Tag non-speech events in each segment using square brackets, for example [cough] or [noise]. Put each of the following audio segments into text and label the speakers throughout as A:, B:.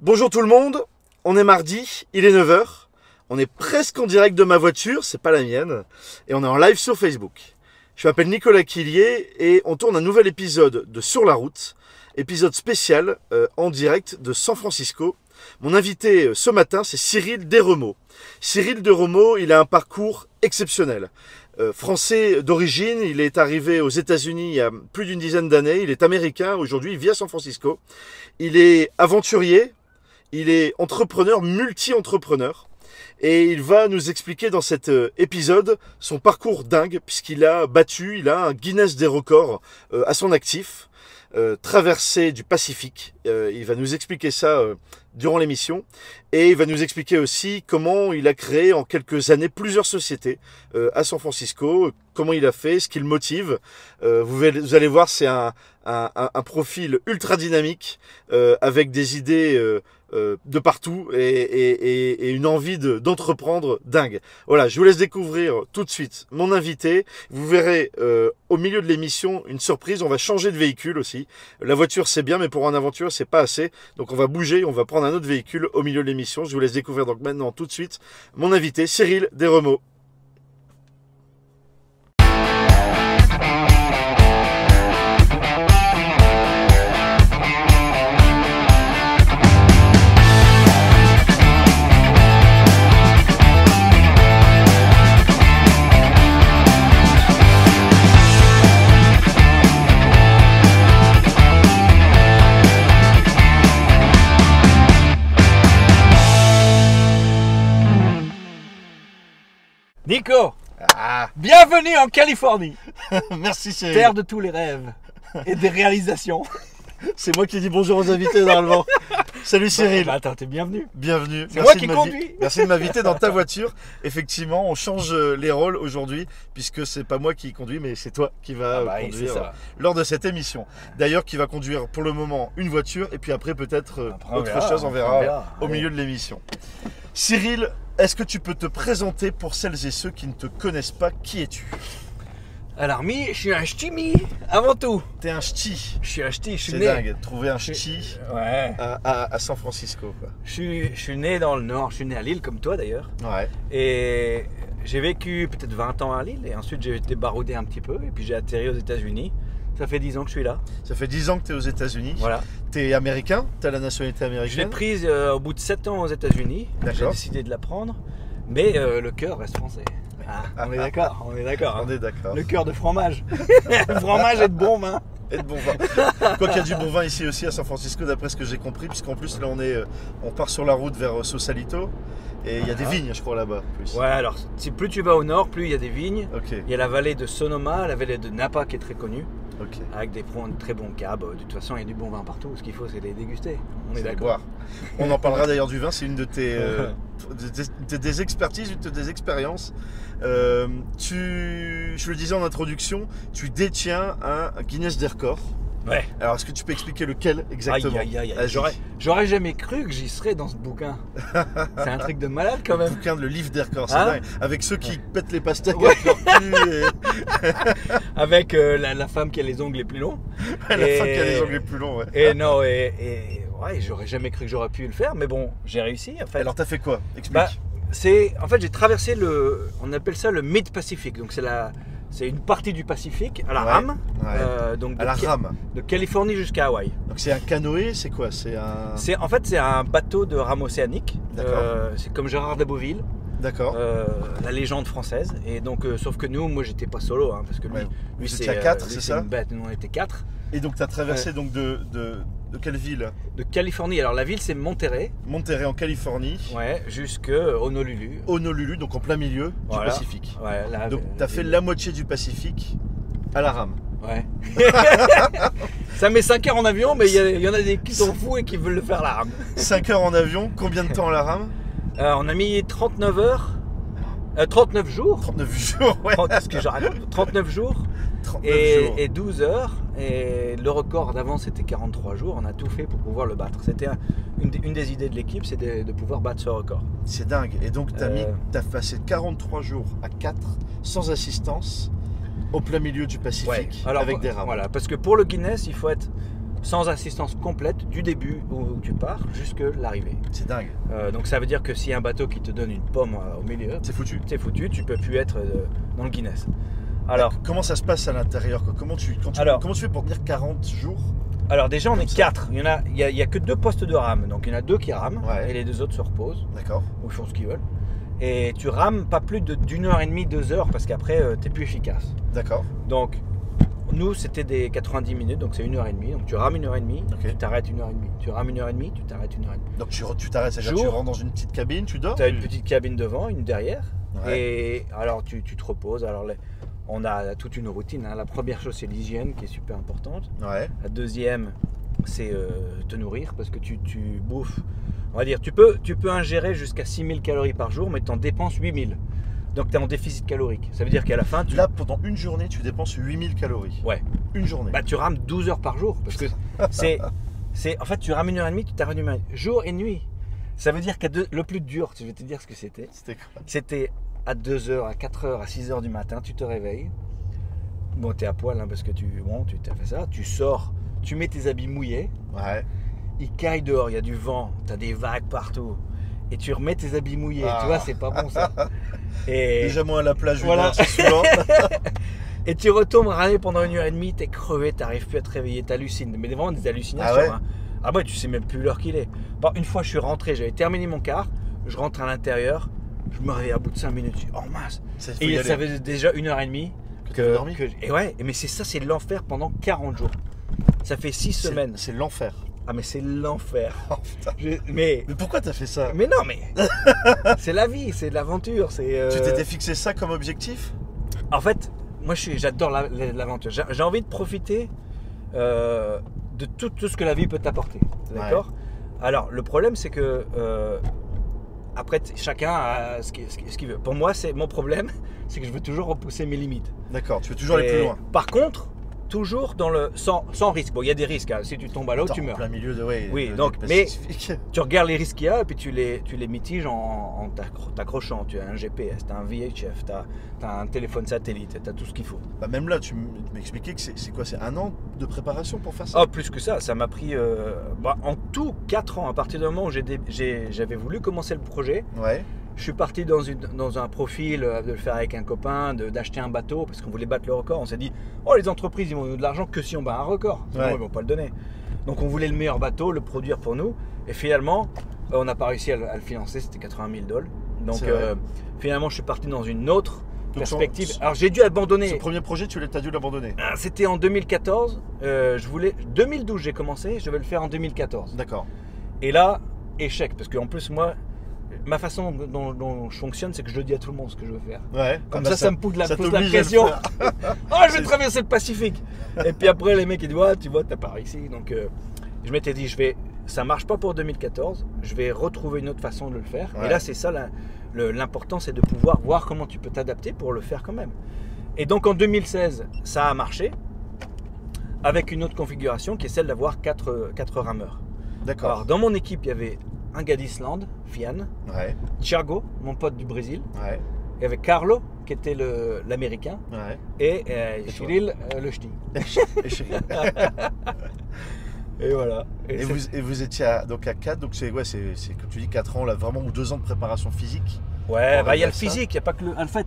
A: Bonjour tout le monde, on est mardi, il est 9h, on est presque en direct de ma voiture, c'est pas la mienne, et on est en live sur Facebook. Je m'appelle Nicolas Quillier et on tourne un nouvel épisode de Sur la route, épisode spécial euh, en direct de San Francisco. Mon invité euh, ce matin, c'est Cyril Desremeaux. Cyril Desremeaux, il a un parcours exceptionnel. Euh, français d'origine, il est arrivé aux États-Unis il y a plus d'une dizaine d'années, il est américain aujourd'hui, il San Francisco. Il est aventurier, il est entrepreneur, multi-entrepreneur. Et il va nous expliquer dans cet euh, épisode son parcours dingue, puisqu'il a battu, il a un Guinness des records euh, à son actif, euh, traversée du Pacifique. Euh, il va nous expliquer ça durant l'émission. Et il va nous expliquer aussi comment il a créé en quelques années plusieurs sociétés à San Francisco, comment il a fait, ce qui le motive. Vous, allez- voir, c'est un, un- profil ultra dynamique, avec des idées euh, de partout et, et- une envie de- d'entreprendre dingue. Voilà, je vous laisse découvrir tout de suite mon invité. Vous verrez euh, au milieu de l'émission une surprise. On va changer de véhicule aussi. La voiture c'est bien, mais pour une aventure c'est pas assez. Donc on va bouger, on va prendre un autre véhicule au milieu de l'émission. Je vous laisse découvrir donc maintenant tout de suite mon invité Cyril Desremeaux.
B: Bienvenue en Californie, [laughs]
A: merci Cyril.
B: terre de tous les rêves et des réalisations. [laughs]
A: C'est moi qui dis bonjour aux invités normalement. [laughs] Salut Cyril.
B: Bah, attends, t'es bienvenu.
A: Bienvenue.
B: C'est moi qui conduis.
A: Merci de m'inviter dans ta voiture. Effectivement, on change euh, les rôles aujourd'hui puisque c'est pas moi qui conduis, mais c'est toi qui va
B: Ah
A: euh,
B: bah
A: conduire
B: ça.
A: lors de cette émission. D'ailleurs, qui va conduire pour le moment une voiture et puis après peut-être euh, autre
B: verra,
A: chose, on
B: on
A: verra, au milieu de l'émission. Cyril, est-ce que tu peux te présenter pour celles et ceux qui ne te connaissent pas Qui es-tu?
B: Alors, mi, je suis un ch'timi avant tout.
A: T'es un ch'ti.
B: Je suis un ch'ti, je suis
A: C'est
B: né.
A: dingue, trouver un ch'ti
B: Ouais.
A: à, à- à San Francisco. Quoi.
B: Je suis, je suis né dans le nord, je suis né à Lille comme toi d'ailleurs.
A: Ouais.
B: Et j'ai vécu peut-être 20 ans à Lille et ensuite j'ai été baroudé un petit peu et puis j'ai atterri aux États-Unis. Ça fait 10 ans que je suis là.
A: Ça fait 10 ans que tu es aux États-Unis.
B: Voilà.
A: Tu es américain? Tu as la nationalité
B: Je l'ai
A: américaine
B: prise euh, au bout de 7 ans aux États-Unis. J'ai décidé de la prendre. Mais euh, le cœur reste français. Ah, on est d'accord, on est d'accord. hein.
A: On est d'accord.
B: Le cœur de fromage. [laughs] fromage et de bon vin.
A: Et de bon vin. Quoi qu'il y a du bon vin ici aussi à San Francisco, d'après ce que j'ai compris, puisqu'en plus là on est, euh, on part sur la route vers Sausalito et il y a des
B: Ah.
A: vignes, je crois là-bas. Plus.
B: Ouais, alors si plus tu vas au nord, plus il y a des vignes.
A: Ok,
B: Il y a la vallée de Sonoma, la vallée de Napa qui est très connue, avec des très bons cabs. De toute façon, il y a du bon vin partout. Ce qu'il faut, c'est les déguster. On est d'accord.
A: On en parlera d'ailleurs du vin, c'est une de tes, euh, [laughs] des expertises, une de tes expériences. Euh, tu, je le disais en introduction, tu détiens un Guinness des records.
B: Ouais.
A: Alors est-ce que tu peux expliquer lequel exactement
B: Aïe, aïe, aïe, aïe.
A: Vas-y.
B: J'aurais, j'aurais jamais cru que j'y serais dans ce bouquin. [laughs] c'est un truc de malade quand
A: Le
B: même.
A: bouquin de le livre des records, c'est
B: Hein
A: dingue. Avec ceux qui pètent les pastèques
B: Ouais.
A: avec leur cul et [laughs]
B: Avec euh, la, la femme qui a les ongles les plus longs. [laughs]
A: la femme qui a les ongles les plus longs. Ouais.
B: Et non, et, et- ouais, j'aurais jamais cru que j'aurais pu le faire, mais bon, j'ai réussi en fait.
A: Alors t'as fait quoi? Explique.
B: Bah, c'est en fait j'ai traversé le, on appelle ça le Mid Pacific, donc c'est la, c'est une partie du Pacifique à la
A: Ouais,
B: rame,
A: ouais.
B: euh, donc de,
A: à la rame.
B: de Californie jusqu'à Hawaï.
A: Donc c'est un canoë, c'est quoi? C'est un.
B: C'est en fait c'est un bateau de rame océanique.
A: D'accord.
B: Euh, c'est comme Gérard de Beauville,
A: D'accord.
B: euh, la légende française. Et donc euh, sauf que nous, moi j'étais pas solo, hein, parce que lui,
A: Ouais.
B: lui c'est
A: quatre, c'est ça?
B: une bête. Nous on était quatre.
A: Et donc t'as traversé donc de, de, de quelle ville
B: De Californie. Alors la ville c'est Monterrey,
A: Monterrey en Californie.
B: ouais, jusque Honolulu.
A: Honolulu, donc en plein milieu du. Pacifique.
B: Ouais, là,
A: Donc
B: euh,
A: t'as fait la moitié du Pacifique à la rame.
B: Ouais. [laughs] ça met 5 heures en avion, mais il y, a- il y en a des qui sont fous et qui veulent le faire là.
A: 5 heures en avion, combien de temps à la rame
B: Euh, on a mis 39 heures, euh, 39 jours,
A: 39 jours, ouais.
B: 30 ce que je raconte, 39 jours
A: 39
B: et, et 12 heures. Et le record d'avant c'était 43 jours. On a tout fait pour pouvoir le battre. C'était un- une, des- une des idées de l'équipe, c'est de, de pouvoir battre ce record.
A: C'est dingue. Et donc t'as mis,
B: Euh.
A: t'as passé 43 jours à 4 sans assistance au plein milieu du Pacifique
B: Alors,
A: avec des rames.
B: Voilà, parce que pour le Guinness, il faut être sans assistance complète du début où tu pars jusque l'arrivée.
A: C'est dingue.
B: Euh, donc ça veut dire que s'il y a un bateau qui te donne une pomme euh, au milieu,
A: C'est foutu.
B: c'est foutu, tu peux plus être euh, dans le Guinness. Alors,
A: Comment ça se passe à l'intérieur comment tu, quand tu,
B: Alors-
A: comment tu fais pour tenir 40 jours?
B: Alors déjà on est
A: ça.
B: quatre. Il y en a, il y a, il y a que deux postes de rame, donc il y en a deux qui rament
A: Ouais.
B: et les deux autres se reposent
A: D'accord.
B: ou font ce qu'ils veulent. Et tu rames pas plus de- d'une heure et demie, deux heures parce qu'après tu t'es plus efficace.
A: D'accord.
B: Donc nous c'était des 90 minutes, donc c'est une heure et demie. Donc tu rames une heure et demie, tu t'arrêtes une heure et demie. Tu rames une heure et demie, tu t'arrêtes une heure et demie.
A: Donc tu tu t'arrêtes, c'est-à-dire
B: Jour.
A: tu rentres dans une petite cabine, tu dors?
B: Tu as une
A: tu-
B: petite cabine devant, une derrière.
A: Ouais.
B: Et alors tu, tu te reposes. Alors les- on a toute une routine. hein. La première chose c'est l'hygiène qui est super importante.
A: Ouais.
B: La deuxième c'est euh, te nourrir parce que tu, tu bouffes. On va dire, tu peux, tu peux ingérer jusqu'à 6000 calories par jour, mais tu en dépenses 8000. Donc tu es en déficit calorique. Ça veut dire qu'à la fin, tu,
A: Là, pendant une journée, tu dépenses 8000 calories.
B: Ouais.
A: Une journée.
B: bah, tu rames 12 heures par jour. Parce que [laughs] c'est, c'est. En fait, tu rames une heure et demie, tu t'arrêtes. Jour et nuit. Ça veut dire que le plus dur, je vais te dire ce que c'était.
A: C'était quoi?
B: C'était à 2h, à 4h, à 6h du matin, tu te réveilles. Bon, t'es à poil hein, parce que tu, bon, tu t'as fait ça. Tu sors, tu mets tes habits mouillés.
A: Ouais.
B: Il caille dehors, il y a du vent, t'as des vagues partout. Et tu remets tes habits mouillés.
A: Ah.
B: Tu vois, c'est pas bon ça. [laughs] Et,
A: Déjà, moi, à la plage,
B: Voilà.
A: heure, c'est souvent. [laughs]
B: et tu retournes ramer pendant une heure et demie, t'es crevé, t'arrives plus à te réveiller, t'hallucines. Mais vraiment des hallucinations.
A: Ah ouais
B: hein. Ah ouais, tu sais même plus l'heure qu'il est. Bon, une fois, je suis rentré, j'avais terminé mon quart. Je rentre à l'intérieur, je me réveille à bout de 5 minutes. Je dis, oh mince.
A: Ça,
B: Et
A: y
B: ça
A: aller.
B: fait déjà une heure et demie
A: Que dormi
B: que- et ouais, mais c'est ça, c'est l'enfer pendant 40 jours. Ça fait 6
A: C'est-
B: semaines.
A: C'est l'enfer.
B: Ah mais c'est l'enfer. [laughs]
A: Oh,
B: Mais
A: Mais pourquoi t'as fait ça?
B: Mais non mais [laughs] c'est la vie, c'est l'aventure, c'est. euh,
A: Tu t'étais fixé ça comme objectif?
B: En fait, moi je suis, j'adore la- la- l'aventure. J'ai envie de profiter euh, de tout, tout ce que la vie peut t'apporter. D'accord? Alors le problème c'est que euh, après chacun a ce qu'il veut. Pour moi c'est mon problème, [laughs] c'est que je veux toujours repousser mes limites.
A: D'accord, tu veux toujours aller plus loin.
B: Par contre, toujours dans le sans, sans risque. Bon, il y a des risques. hein. Si tu tombes à l'eau, tu
A: en
B: meurs.
A: plein milieu de. Ouais,
B: Oui,
A: de-
B: donc, mais-. [laughs] Tu regardes les risques qu'il y a et puis tu les, tu les mitiges en, en t'accro- t'accrochant. Tu as un GPS, tu as un VHF, tu as, un téléphone satellite, tu as tout ce qu'il faut.
A: Bah, même là, tu m'expliquais que c'est quoi C'est un an de préparation pour faire ça?
B: Oh, plus que ça, ça m'a pris euh, bah, en tout 4 ans. À partir du moment où j'avais voulu commencer le projet,
A: Ouais.
B: Je suis parti dans, une, dans un profil euh, de le faire avec un copain, d'acheter un bateau parce qu'on voulait battre le record. On s'est dit, oh, les entreprises, ils vont nous donner de l'argent que si on bat un record. Sinon,
A: Ouais.
B: ils vont pas le donner. Donc, on voulait le meilleur bateau, le produire pour nous. Et finalement, euh, on n'a pas réussi à le, à le financer. C'était 80 000 dollars. Donc, euh, finalement, je suis parti dans une autre perspective. Alors, j'ai dû abandonner.
A: Ce premier projet, tu l'as as dû l'abandonner.
B: Ah, C'était en 2014. Euh, je voulais 2012 j'ai commencé, je vais le faire en 2014.
A: D'accord.
B: Et là, échec parce qu'en plus moi, ma façon dont, dont je fonctionne, c'est que je le dis à tout le monde ce que je veux faire.
A: Ouais.
B: Comme
A: Ah bah,
B: ça, ça, me pousse la,
A: ça
B: pousse la pression. [laughs] oh, je vais traverser le Pacifique. Et puis après, les mecs ils disent tu vois, t'as pas réussi. Donc euh, je m'étais dit, je vais, ça marche pas pour 2014. Je vais retrouver une autre façon de le faire.
A: Ouais.
B: Et là, c'est ça l'important, c'est de pouvoir voir comment tu peux t'adapter pour le faire quand même. Et donc en 2016, ça a marché avec une autre configuration qui est celle d'avoir quatre, quatre rameurs. Alors,
A: D'accord.
B: dans mon équipe, il y avait un gars d'Islande, Fian,
A: Ouais.
B: Thiago, mon pote du Brésil,
A: Ouais.
B: il y avait Carlo, qui était l'américain,
A: Ouais.
B: et, euh, Cyril, euh, le ch'ti. [laughs] [laughs]
A: Et,
B: voilà.
A: et vous, et vous étiez à, donc à 4, donc c'est ouais, c'est comme tu dis 4 ans, là, vraiment, ou 2 ans de préparation physique.
B: Ouais, bah, il y a le physique, il n'y a pas que le. En fait,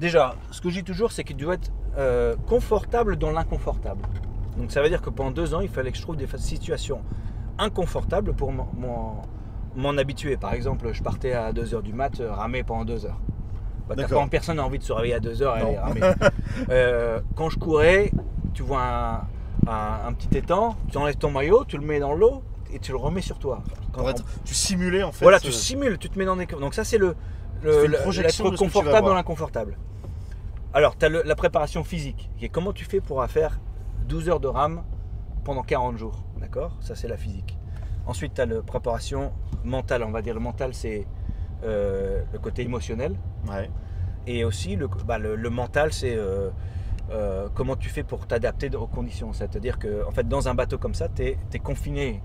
B: déjà, ce que je dis toujours, c'est qu'il doit être euh, confortable dans l'inconfortable. Donc ça veut dire que pendant deux ans, il fallait que je trouve des situations inconfortables pour m'en m'en habituer. Par exemple, je partais à 2h du mat, euh, ramer pendant 2 heures. Bah, pas, personne n'a envie de se réveiller à 2 heures et aller ramer. [laughs] Euh, quand je courais, tu vois un, un- un petit étang, tu enlèves ton maillot, tu le mets dans l'eau et tu le remets sur toi. Quand
A: Pour
B: on-
A: être, tu simulais en fait.
B: voilà,
A: euh,
B: tu simules, tu te mets dans des. Donc, ça, c'est le. Le l'être confortable dans l'inconfortable. Alors, tu as la préparation physique, qui est comment tu fais pour faire 12 heures de rame pendant 40 jours. D'accord? Ça, c'est la physique. Ensuite, tu as la préparation mentale. On va dire le mental, c'est euh, le côté émotionnel.
A: Ouais.
B: Et aussi, le, bah, le, le mental, c'est euh, euh, comment tu fais pour t'adapter aux conditions. C'est-à-dire que, en fait, dans un bateau comme ça, tu es, confiné.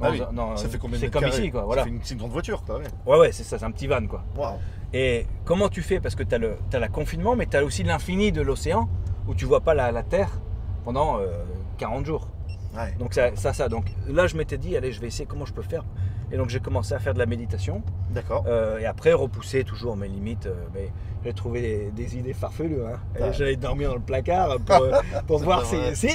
A: Ah oui,
B: un-
A: ça fait combien de
B: C'est comme ici, quoi. Voilà.
A: c'est une grande voiture, quoi. Ouais.
B: Ouais, ouais, c'est ça, c'est un petit van, quoi.
A: Waouh.
B: Et comment tu fais? Parce que tu as, le la confinement, mais tu as aussi l'infini de l'océan où tu vois pas la, la Terre pendant euh, 40 jours.
A: Ouais.
B: Donc ça, ça, ça. Donc là, je m'étais dit, allez, je vais essayer comment je peux faire. Et donc j'ai commencé à faire de la méditation.
A: D'accord.
B: Euh, et après, repousser toujours mes limites. euh, mais j'ai trouvé des, des idées farfelues. Hein.
A: Ouais.
B: J'allais dormir dans le placard pour, euh, [laughs] pour voir si. [laughs]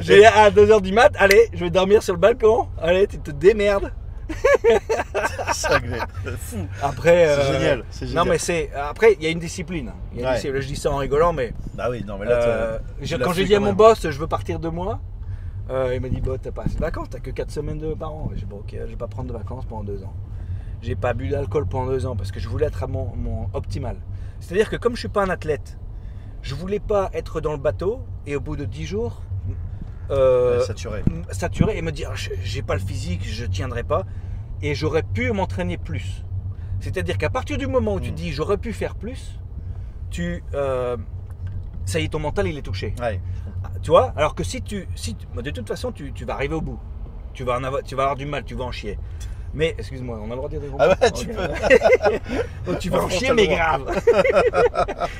B: j'ai à 2h du mat, allez, je vais dormir sur le balcon. Allez, tu te démerdes. [laughs]
A: Fou.
B: Après.
A: C'est
B: euh,
A: génial. C'est génial.
B: Non, mais c'est. Après, il y a une discipline. Il y a une
A: Ouais.
B: discipline. Je dis ça en rigolant, mais.
A: Bah oui, non, mais là,
B: Euh,
A: t'as-
B: j'ai-
A: tu l'as
B: quand j'ai
A: fait
B: dit à mon
A: même.
B: boss, je veux partir de moi, euh, il m'a dit, bah, t'as pas assez de vacances, t'as que 4 semaines de par an. J'ai dit, bon, ok, je vais pas prendre de vacances pendant 2 ans. J'ai pas bu d'alcool pendant 2 ans parce que je voulais être à mon, mon optimal. C'est-à-dire que comme je suis pas un athlète, je voulais pas être dans le bateau et au bout de 10 jours, euh,
A: saturé.
B: saturé et me dire, Je- j'ai pas le physique, je tiendrai pas. Et j'aurais pu m'entraîner plus. C'est-à-dire qu'à partir du moment où tu
A: Mm.
B: dis, j'aurais pu faire plus, tu. euh, ça y est, ton mental, il est touché.
A: Ouais.
B: Tu vois Alors que si tu. Si tu- de toute façon, tu, tu vas arriver au bout. Tu vas, en avoir, tu vas avoir du mal, tu vas en chier. Mais, excuse-moi, on a le droit de dire des gros
A: Ah ouais, tu peux. [laughs]
B: Oh, tu vas en chier, mais grave. [laughs]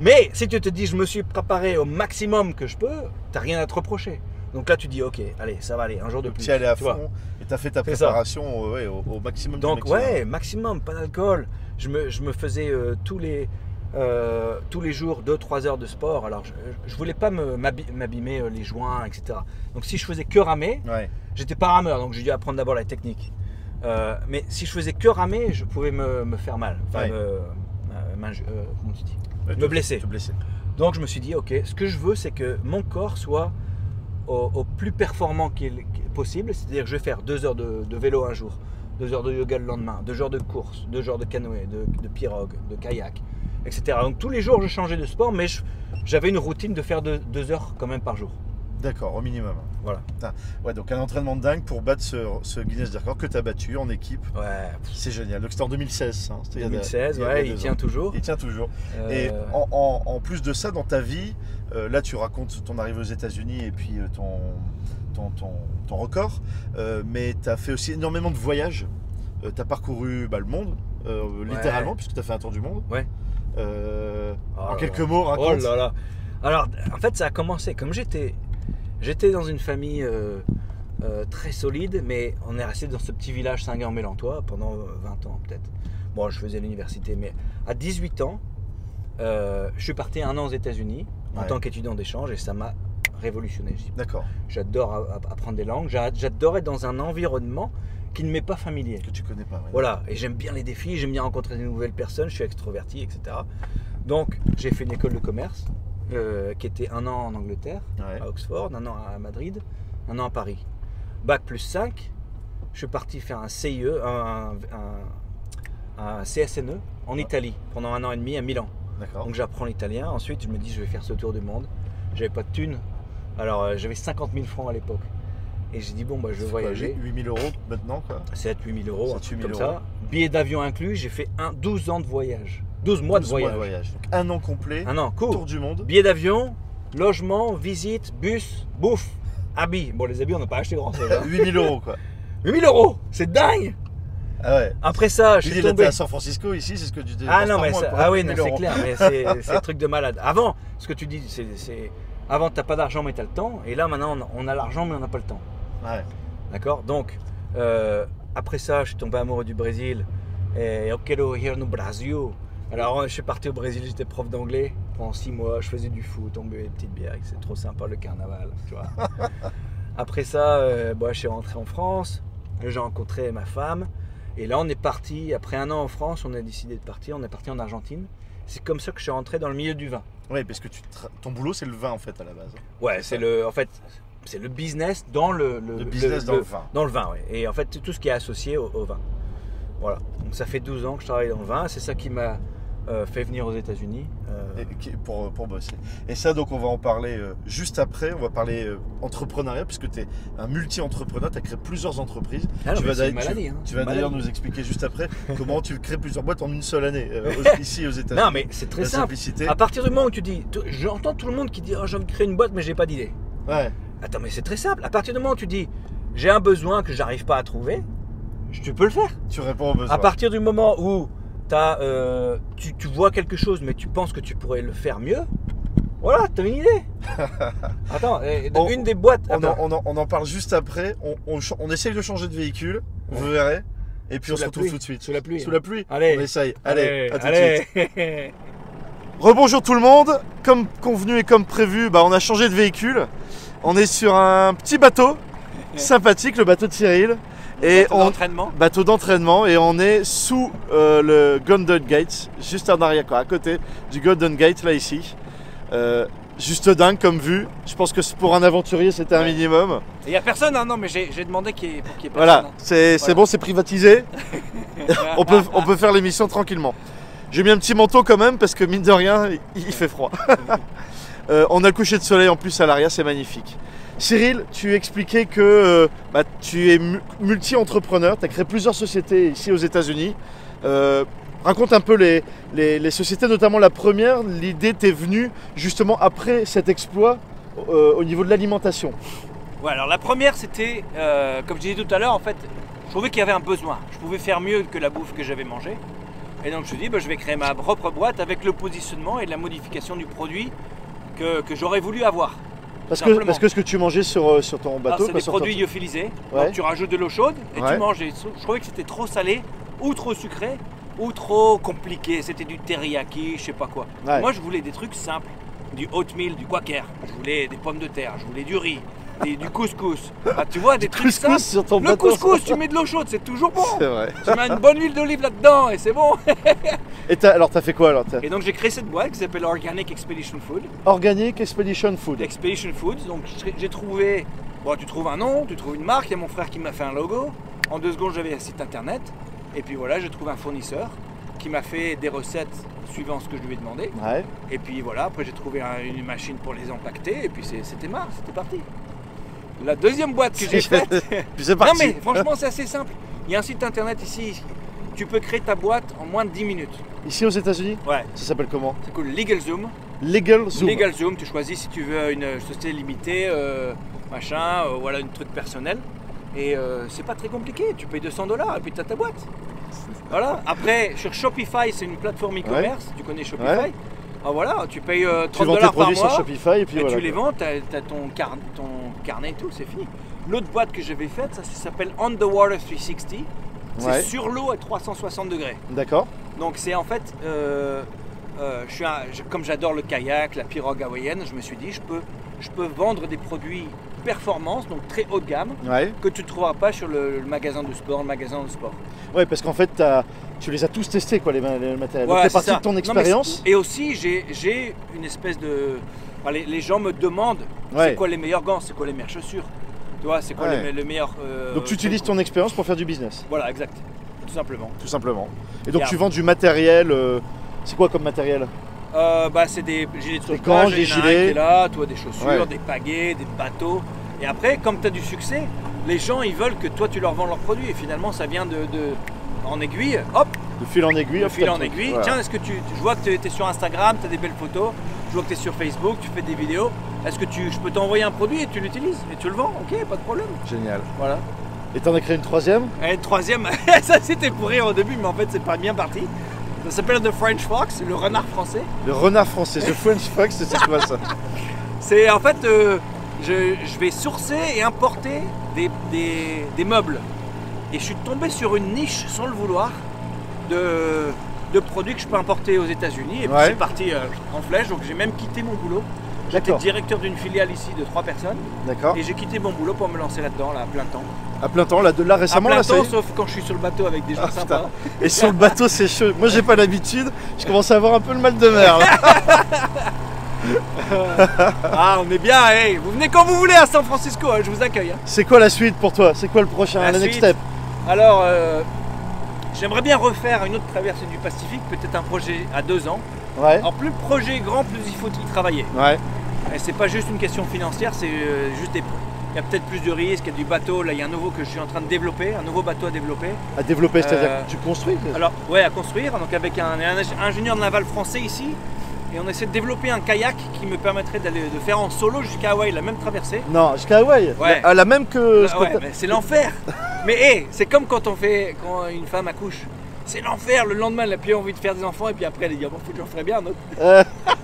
B: mais si tu te dis, je me suis préparé au maximum que je peux, t'as rien à te reprocher. Donc là, tu dis, ok, allez, ça va aller, un jour de plus.
A: Tu es allé à
B: tu vois.
A: fond et t'as fait ta préparation euh, ouais, au, au maximum.
B: Donc
A: maximum.
B: ouais, maximum, pas d'alcool. Je me, je me faisais euh, tous, les, euh, tous les jours 2-3 heures de sport. Alors je, je voulais pas m'abîmer euh, les joints, etc. Donc si je faisais que ramer,
A: Ouais.
B: j'étais pas rameur, donc j'ai dû apprendre d'abord la technique. Mais si je faisais que ramer, je pouvais me, me faire mal. Enfin,
A: Ouais.
B: comment tu dis? Me
A: te-
B: blesser.
A: Te blesser.
B: Donc je me suis dit, ok, ce que je veux, c'est que mon corps soit au, au plus performant qu'il possible. C'est-à-dire que je vais faire deux heures de, de vélo un jour, deux heures de yoga le lendemain, deux heures de course, deux heures de canoë, de, de pirogue, de kayak, etc. Donc tous les jours, je changeais de sport, mais j'avais une routine de faire deux, deux heures quand même par jour.
A: D'accord, au minimum.
B: Voilà.
A: Ouais, donc un entraînement de dingue pour battre ce, ce Guinness des records que tu as battu en équipe.
B: Ouais.
A: C'est génial. Donc c'était en 2016. hein. C'était il y a-
B: 2016,
A: il y a
B: ouais, il tient toujours.
A: Il tient toujours. Et
B: Euh,
A: en, en- en plus de ça, dans ta vie, euh, là tu racontes ton arrivée aux États-Unis et puis euh, ton, ton, ton, ton record, mais tu as fait aussi énormément de voyages. tu as parcouru bah, le monde, littéralement, puisque tu as fait un tour du monde.
B: Ouais. Oh
A: en
B: là
A: quelques mots,
B: Oh
A: raconte.
B: là là. Alors, en fait, ça a commencé comme j'étais. J'étais dans une famille euh, euh, très solide, mais on est resté dans ce petit village Saint-Guerre-Mélantois pendant euh, 20 ans peut-être. Bon, je faisais l'université, mais à 18 ans, euh, je suis parti un an aux États-Unis en
A: Ouais.
B: tant qu'étudiant d'échange et ça m'a révolutionné.
A: D'accord,
B: J'adore apprendre des langues, j'a- j'adore être dans un environnement qui ne m'est pas familier.
A: que tu connais pas. ouais.
B: Voilà, et j'aime bien les défis, j'aime bien rencontrer de nouvelles personnes, je suis extroverti, etc. Donc j'ai fait une école de commerce euh, qui était un an en Angleterre,
A: Ouais.
B: à Oxford, un an à Madrid, un an à Paris. Bac plus 5, je suis parti faire un CIE, un, un- un CSNE en
A: Ouais.
B: Italie pendant un an et demi à Milan. Donc j'apprends l'italien, ensuite je me dis je vais faire ce tour du monde. J'avais pas de thunes, alors euh, j'avais 50 000 francs à l'époque. Et j'ai dit bon bah je vais voyager.
A: 8000 euros maintenant quoi?
B: 7-8 000 euros, un
A: 7-8
B: truc
A: 000
B: comme
A: euros.
B: ça. Billet d'avion inclus, j'ai fait un, 12 ans de voyage. 12 mois de
A: 12
B: voyage.
A: Donc un an complet,
B: Un an, court.
A: tour du monde.
B: Billet d'avion, logement, visite, bus, bouffe, habits. Bon, les habits, on n'a pas acheté grand chose.
A: 8000 euros quoi.
B: 8 000 euros, c'est dingue
A: Ah ouais.
B: Après ça, je suis tombé.
A: à San Francisco ici, c'est ce que tu dis.
B: Ah non, mais ça- ah oui, c'est clair, mais [laughs] c'est un truc de malade. Avant, ce que tu dis, c'est. Avant, t'as pas d'argent, mais t'as le temps. Et là, maintenant, on on a l'argent, mais on n'a pas le temps.
A: Ouais.
B: D'accord? Donc, euh, après ça, je suis tombé amoureux du Brésil. Et eu quero ir no Brasil. Alors, je suis parti au Brésil, j'étais prof d'anglais pendant six mois. Je faisais du foot, on buvait des petites bières. C'est trop sympa le carnaval, tu vois. [laughs] après ça, euh, bon, je suis rentré en France. J'ai rencontré ma femme. Et là, on est parti. Après un an en France, on a décidé de partir. On est parti en Argentine. C'est comme ça que je suis rentré dans le milieu du vin.
A: Ouais, parce que tu tra- ton boulot c'est le vin en fait à la base.
B: Ouais, c'est le, en fait, c'est le business dans le, le,
A: Le business dans le vin.
B: dans le vin, ouais. Et en fait, tout ce qui est associé au, au vin. Voilà. Donc ça fait 12 ans que je travaille dans le vin. C'est ça qui m'a euh, fait venir aux États-Unis. Euh,
A: pour, pour bosser. Et ça, donc, on va en parler euh, juste après. On va parler entrepreneuriat, puisque tu es un multi-entrepreneur. Tu as créé plusieurs entreprises.
B: ah non,
A: tu vas
B: maladie. hein.
A: Tu vas d'ailleurs nous expliquer juste après [laughs] comment tu crées plusieurs boîtes en une seule année, [laughs] ici aux États-Unis.
B: Non, mais c'est très
A: La
B: simple.
A: simplicité.
B: À partir du moment où tu dis, j'entends tout le monde qui dit, oh, j'ai envie de créer une boîte, mais j'ai pas d'idée.
A: Ouais,
B: Attends, mais c'est très simple. À partir du moment où tu dis, j'ai un besoin que j'arrive pas à trouver, tu peux le faire.
A: tu réponds aux besoins.
B: À partir du moment où euh, tu, tu vois quelque chose, mais tu penses que tu pourrais le faire mieux, Voilà, t'as une idée [laughs] Attends,
A: On-
B: une des boîtes.
A: On en, on en- on en parle juste après. On, on ch- on essaye de changer de véhicule, vous verrez. Et puis
B: Sous
A: on se retrouve
B: pluie.
A: tout de suite.
B: Sous la pluie.
A: Sous la pluie
B: Allez.
A: On essaye. Allez, à tout de suite. [laughs] Rebonjour tout le monde. Comme convenu et comme prévu, bah, on a changé de véhicule. On est sur un petit bateau [laughs] sympathique, le bateau de Cyril. Et
B: Bateau d'entraînement.
A: bateau d'entraînement et on est sous euh, le Golden Gate, juste en arrière, quoi, à côté du Golden Gate, là ici. Euh, juste dingue comme vue. Je pense que pour un aventurier, c'était un
B: Ouais.
A: minimum.
B: Il y a personne, hein, non, mais j'ai demandé qu'il y ait, pour qu'il y ait personne.
A: c'est c'est
B: Voilà.
A: bon, c'est privatisé.
B: hein. [laughs]
A: on, peut, on peut faire l'émission tranquillement. J'ai mis un petit manteau quand même parce que mine de rien, il il fait froid. [laughs] Euh, on a le coucher de soleil en plus à l'arrière, c'est magnifique. Cyril, tu expliquais que euh, bah, tu es mu- multi-entrepreneur, tu as créé plusieurs sociétés ici aux États-Unis. Euh, raconte un peu les, sociétés, notamment la première. L'idée t'est venue justement après cet exploit euh, au niveau de l'alimentation.
B: Ouais, alors la première, c'était, comme je disais tout à l'heure, en fait, je trouvais qu'il y avait un besoin. Je pouvais faire mieux que la bouffe que j'avais mangée. Et donc je me suis dit, bah, je vais créer ma propre boîte avec le positionnement et la modification du produit que j'aurais voulu avoir.
A: Parce que, parce que ce que tu mangeais sur, euh, sur ton bateau,
B: c'est des
A: sur ton-
B: produits lyophilisés.
A: Ouais.
B: Donc tu rajoutes de l'eau chaude et
A: Ouais.
B: tu manges. Et je trouvais que c'était trop salé ou trop sucré ou trop compliqué. C'était du teriyaki, je sais pas quoi.
A: Ouais.
B: Moi, je voulais des trucs simples. Du oatmeal, du quaker. Je voulais des pommes de terre. Je voulais du riz. Des- du couscous. Ah, tu vois, des trucs
A: Couscous sur ton
B: Le
A: bateau.
B: couscous, tu mets de l'eau chaude, c'est toujours bon.
A: C'est vrai.
B: Tu mets une bonne huile d'olive là-dedans et c'est bon.
A: Et t'as- alors t'as fait quoi alors
B: Et donc j'ai créé cette boîte qui s'appelle Organic Expedition Food.
A: Organic Expedition Food.
B: Expedition Foods. Donc j'ai- trouvé. Bon, tu trouves un nom, tu trouves une marque. Il y a mon frère qui m'a fait un logo. En deux secondes, j'avais un site internet. Et puis voilà, j'ai trouvé un fournisseur qui m'a fait des recettes suivant ce que je lui ai demandé.
A: Ouais.
B: Et puis voilà, après j'ai trouvé un- une machine pour les empaqueter. Et puis c'était marre, c'était parti. La deuxième boîte que j'ai [laughs] faite. Non mais franchement, c'est assez simple. Il y a un site internet ici. Tu peux créer ta boîte en moins de 10 minutes.
A: Ici aux États-Unis,
B: Ouais,
A: ça s'appelle comment
B: c'est cool. LegalZoom.
A: Legal Zoom.
B: Legal Zoom, tu choisis si tu veux une société limitée, euh, machin, euh, voilà, un truc personnel. Et euh, c'est pas très compliqué, tu payes 200 dollars et puis tu as ta boîte. Voilà. Après, sur Shopify, c'est une plateforme e-commerce, tu connais Shopify?
A: Ouais.
B: Ah, voilà, tu payes euh,
A: Tu
B: 30
A: vends tes
B: dollars par
A: produits sur
B: mois
A: Shopify et puis
B: et
A: voilà.
B: tu les vends, tu as, ton, car- ton carnet et tout, c'est fini. L'autre boîte que j'avais faite, ça, ça s'appelle On the Water 360. C'est
A: Ouais.
B: sur l'eau à 360 degrés.
A: D'accord.
B: Donc c'est en fait, euh, euh, je suis un- je- comme j'adore le kayak, la pirogue hawaïenne, je me suis dit je peux, je peux vendre des produits performance, donc très haut de gamme,
A: Ouais.
B: que tu ne trouveras pas sur le, le magasin de sport, le magasin de sport.
A: Ouais, parce qu'en fait, tu les as tous testés, quoi, les, ma- les matériels.
B: Voilà,
A: Donc, parti
B: ça.
A: de ton expérience.
B: Et aussi j'ai j'ai une espèce de... enfin, les, les gens me demandent
A: Ouais.
B: c'est quoi les meilleurs gants, c'est quoi les meilleures chaussures, tu vois, c'est quoi
A: Ouais.
B: les, les meilleurs... euh,
A: Donc, tu utilises ton expérience pour faire du business,
B: Voilà, exact, tout simplement.
A: tout simplement. Et donc, tu vends du matériel. euh, C'est quoi comme matériel?
B: Euh, bah, c'est des gilets de sauvetage,
A: des gilets.
B: là, toi des chaussures,
A: Ouais.
B: des pagaies, des bateaux. Et après, comme tu as du succès, les gens ils veulent que toi tu leur vends leurs produits. Et finalement, ça vient de, de- en aiguille. Hop,
A: De fil en aiguille.
B: de fil en aiguille.
A: Voilà.
B: Tiens, est-ce que tu, je vois que tu es sur Instagram, tu as des belles photos. Je vois que tu es sur Facebook, tu fais des vidéos. Est-ce que tu, je peux t'envoyer un produit et tu l'utilises et tu le vends? Ok, pas de problème.
A: Génial.
B: Voilà.
A: Et t'en as créé une troisième?
B: Et le troisième, [laughs] ça c'était pour rire au début, mais en fait c'est pas bien parti. Ça s'appelle The French Fox, le renard français.
A: Le renard français, The French Fox, c'est quoi ça
B: C'est en fait, euh, je, je vais sourcer et importer des, des- des meubles. Et je suis tombé sur une niche, sans le vouloir, de, de produits que je peux importer aux États-Unis. Et puis
A: Ouais.
B: c'est parti euh, en flèche, donc j'ai même quitté mon boulot. J'étais directeur d'une filiale ici de trois personnes.
A: D'accord.
B: Et j'ai quitté mon boulot pour me lancer là-dedans, là, à plein temps.
A: À plein temps, là, de là récemment,
B: à plein
A: là,
B: temps, sauf quand je suis sur le bateau avec des gens
A: Ah,
B: sympas.
A: putain. Et sur le bateau, [laughs] c'est chaud. Moi, j'ai pas l'habitude. Je commence à avoir un peu le mal de mer. là. [laughs]
B: Ah, on est bien, hey, vous venez quand vous voulez à San Francisco, hein, je vous accueille. hein.
A: C'est quoi la suite pour toi? C'est quoi le prochain,
B: La
A: la next step?
B: Alors, euh, j'aimerais bien refaire une autre traversée du Pacifique, peut-être un projet à deux ans.
A: Ouais.
B: Alors, plus le projet est grand, plus il faut y travailler.
A: Ouais.
B: Et c'est pas juste une question financière, c'est euh, juste des. Il y a peut-être plus de risques, il y a du bateau. Là, il y a un nouveau que je suis en train de développer, un nouveau bateau à développer.
A: À développer, c'est-à-dire
B: Euh,
A: que tu construis
B: Alors, ouais, à construire. Donc, avec un, un ingénieur naval français ici. Et on essaie de développer un kayak qui me permettrait d'aller de faire en solo jusqu'à Hawaï la même traversée.
A: Non, jusqu'à Hawaï.
B: Ouais.
A: La, la même que.
B: Ah ouais, c'est l'enfer. [laughs] mais hé, c'est comme quand on fait quand une femme accouche.
C: C'est l'enfer. Le lendemain, elle a plus envie de faire des enfants, et puis après, elle dit, ah, bon, j'en ferai bien un autre. [laughs]
A: Euh,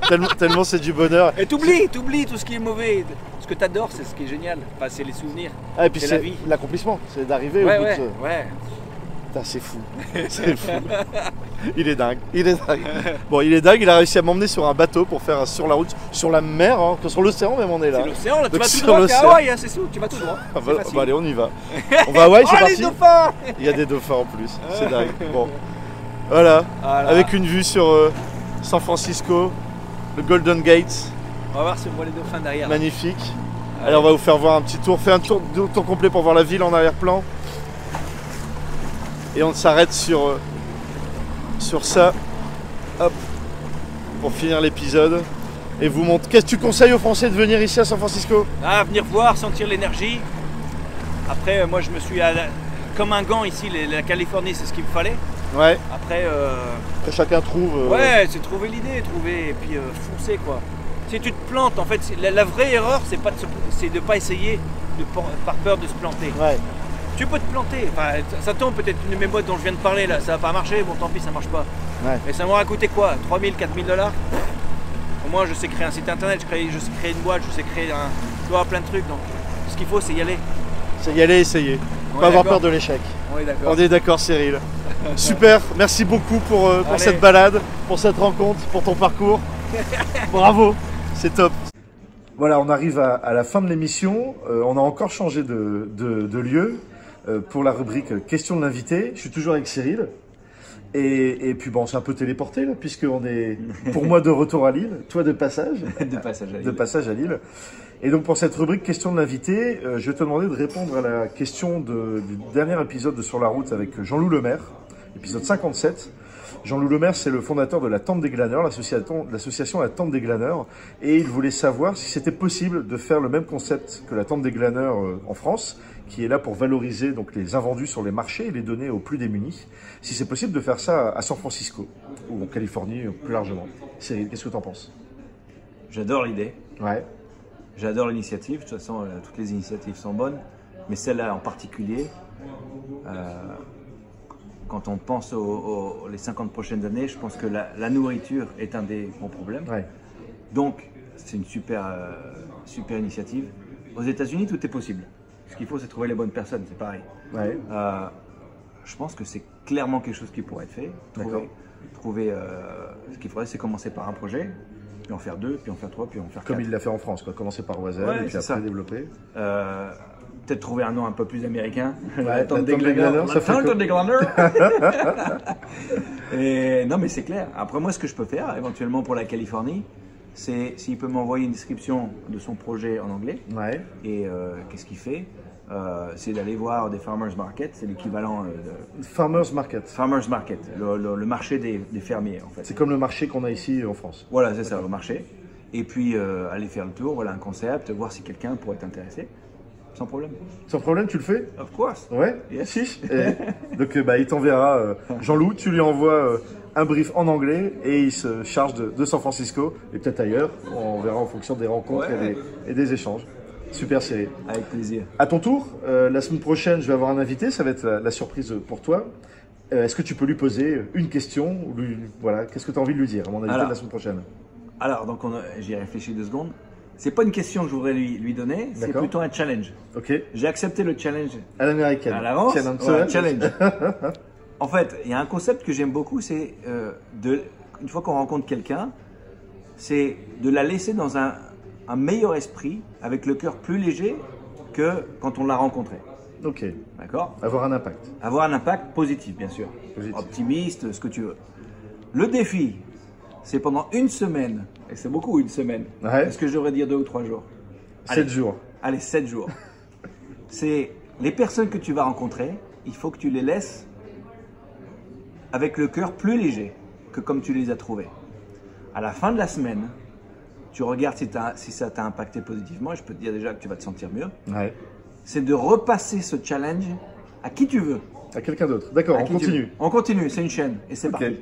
A: tellement tellement c'est du bonheur.
C: Et t'oublies, t'oublies tout ce qui est mauvais. Ce que t'adores, c'est ce qui est génial. Enfin, c'est les souvenirs.
A: Ah, et puis
C: C'est la vie.
A: l'accomplissement, c'est d'arriver
C: Ouais,
A: au bout
C: ouais,
A: de ce...
C: ouais.
A: Putain, c'est fou. [laughs] C'est fou. Il est dingue. Il est dingue. Bon, il est dingue. Il a réussi à m'emmener sur un bateau pour faire sur la route, sur la mer, hein, que sur l'océan même on est là.
C: C'est l'océan, là, tu vas tout droit. Hawaï, hein, c'est tout, tu vas tout droit.
A: Ah, bah, bah, allez, on y va. On va à Hawaï, [laughs] c'est
C: oh, les dauphins
A: Il y a des dauphins en plus. C'est dingue. Bon, voilà.
C: Voilà.
A: Avec une vue sur euh, San Francisco, le Golden Gate,
C: On va voir si on voit les dauphins derrière.
A: magnifique.
C: Allez.
A: On va vous faire voir un petit tour. Fais un tour, tours complet pour voir la ville en arrière-plan. Et on s'arrête sur, euh, sur ça. Hop. Pour finir l'épisode. Et vous montre. Qu'est-ce que tu conseilles aux Français de venir ici à San Francisco?
C: Ah, venir voir, sentir l'énergie. Après, euh, moi, je me suis à la- comme un gant ici. La Californie, c'est ce qu'il me fallait.
A: Ouais.
C: Après, euh,
A: Que chacun trouve. euh,
C: ouais, c'est trouver l'idée, trouver et puis euh, foncer quoi. Si tu te plantes, en fait, la, la vraie erreur, c'est pas de se- c'est de pas essayer de, par peur de se planter.
A: Ouais.
C: Tu peux te planter. Enfin, ça tombe peut-être une de mes boîtes dont je viens de parler là, ça va pas marcher. Bon, tant pis, ça marche pas.
A: Ouais.
C: Mais ça m'aura coûté quoi? 3000, 4000 dollars? Au moins, je sais créer un site internet, je, crée- je sais créer une boîte, je sais créer un. Avoir plein de trucs. Donc, ce qu'il faut, c'est y aller.
A: C'est y aller, essayer.
C: On
A: Pas avoir peur de l'échec.
C: On est d'accord.
A: On est d'accord, Cyril. [laughs] Super, merci beaucoup pour, euh, pour cette balade, pour cette rencontre, pour ton parcours. [laughs] Bravo, c'est top. Voilà, on arrive à, à la fin de l'émission. Euh, on a encore changé de, de- de lieu pour la rubrique euh, Question de l'invité. Je suis toujours avec Cyril. Et, et puis bon, on s'est un peu téléporté là, puisqu'on est pour moi de retour à Lille, toi de passage [laughs]
C: de passage à
A: de passage à Lille. Et donc pour cette rubrique question de l'invité, euh, je vais te demander de répondre à la question de- du dernier épisode de Sur la route avec Jean-Loup Lemaire, épisode 57. Jean-Loup Lemaire, c'est le fondateur de la Tente des Glaneurs, l'association La Tente des Glaneurs, et il voulait savoir si c'était possible de faire le même concept que la Tente des Glaneurs euh, en France, qui est là pour valoriser donc les invendus sur les marchés et les donner aux plus démunis. Si c'est possible de faire ça à San Francisco ou en Californie plus largement. Cyril, qu'est-ce que tu en penses?
B: J'adore l'idée,
A: Ouais.
B: j'adore l'initiative. De toute façon, euh, toutes les initiatives sont bonnes, mais celle-là en particulier, euh, quand on pense aux, aux- les 50 prochaines années, je pense que la, la nourriture est un des grands problèmes.
A: Ouais.
B: Donc, c'est une super, euh, super initiative. Aux États-Unis, tout est possible. Ce qu'il faut, c'est trouver les bonnes personnes, c'est pareil.
A: Ouais.
B: Euh, je pense que c'est clairement quelque chose qui pourrait être fait. Trouver, trouver euh, ce qu'il faudrait, c'est commencer par un projet, puis en faire deux, puis en faire trois, puis en faire
A: Comme
B: quatre.
A: il l'a fait en France, quoi. Commencer par Oiselle
B: Ouais,
A: et puis après
B: ça.
A: développer.
B: Peut-être trouver un nom un peu plus américain.
A: la Tente des
B: des. [laughs] Et non, mais c'est clair. Après, moi, ce que je peux faire, éventuellement pour la Californie, c'est s'il peut m'envoyer une description de son projet en anglais
A: Ouais.
B: et euh, qu'est-ce qu'il fait? euh, c'est d'aller voir des farmers market, c'est l'équivalent euh, de
A: Farmers Market.
B: farmers market, le, le- le marché des, des fermiers en fait.
A: C'est comme le marché qu'on a ici en France.
B: Voilà, c'est ça, le marché. Et puis euh, aller faire le tour, voilà un concept, voir si quelqu'un pourrait être intéressé, sans problème.
A: Sans problème, tu le fais?
B: Of course.
A: Ouais
B: Yes.
A: Si Et Donc, euh, bah, il t'enverra, euh, Jean-Loup, tu lui envoies euh, un brief en anglais et il se charge de, de San Francisco et peut-être ailleurs. On verra en fonction des rencontres et, des, et des échanges. Super série.
B: Avec plaisir.
A: À ton tour, euh, la semaine prochaine, je vais avoir un invité. Ça va être la, la surprise pour toi. Est-ce que tu peux lui poser une question ou lui- Voilà, qu'est-ce que tu as envie de lui dire à mon invité
B: Alors.
A: de la semaine prochaine?
B: Alors, donc j'y ai réfléchi deux secondes. C'est pas une question que je voudrais lui, lui donner, c'est
A: D'accord.
B: plutôt un challenge.
A: Ok.
B: J'ai accepté le challenge
A: À l'américaine.
B: à l'avance.
A: Challenge.
B: Ouais, [laughs] challenge. en fait, il y a un concept que j'aime beaucoup, c'est euh, de une fois qu'on rencontre quelqu'un, c'est de la laisser dans un, un meilleur esprit, avec le cœur plus léger que quand on l'a rencontré.
A: Ok.
B: D'accord?
A: Avoir un impact.
B: Avoir un impact positif, bien sûr.
A: Positif.
B: Optimiste, ce que tu veux. Le défi, c'est pendant une semaine, et c'est beaucoup une semaine.
A: Ouais.
B: Est-ce que je devrais dire deux ou trois jours Allez.
A: Sept jours.
B: Allez, sept jours. [laughs] c'est les personnes que tu vas rencontrer, il faut que tu les laisses avec le cœur plus léger que comme tu les as trouvés. À la fin de la semaine, tu regardes si, ça t'a impacté positivement, et je peux te dire déjà que tu vas te sentir mieux.
A: Ouais.
B: C'est de repasser ce challenge à qui tu veux.
A: À quelqu'un d'autre. D'accord, on continue.
B: On continue, c'est une chaîne et c'est
A: Ok.
B: parti.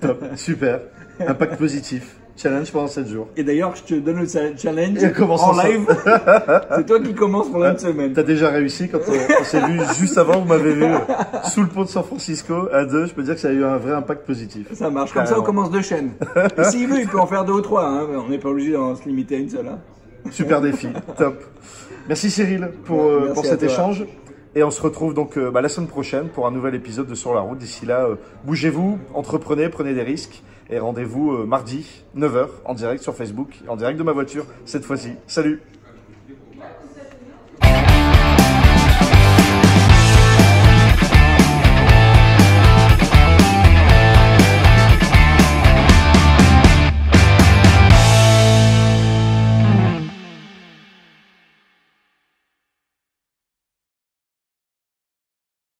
A: Top. Super. [laughs] Impact positif. Challenge pendant 7 jours.
B: Et d'ailleurs, je te donne le cha- challenge
A: Et commence
B: en
A: ensemble.
B: live. C'est toi qui commence pendant une semaine.
A: T'as déjà réussi quand on, on s'est vu juste avant, vous m'avez vu sous le pont de San Francisco à deux. Je peux dire que ça a eu un vrai impact positif.
B: Ça marche. Comme ça, on commence deux chaînes. Et s'il veut, il peut en faire deux ou trois. hein. On n'est pas obligé d'en se limiter à une seule. hein.
A: Super défi, top. Merci Cyril pour,
B: Ouais,
A: euh,
B: merci
A: pour cet échange. Et on se retrouve donc euh, bah, la semaine prochaine pour un nouvel épisode de Sur la route. D'ici là, euh, bougez-vous, entreprenez, prenez des risques. Et rendez-vous euh, mardi, 9h, en direct sur Facebook, en direct de ma voiture, cette fois-ci. Salut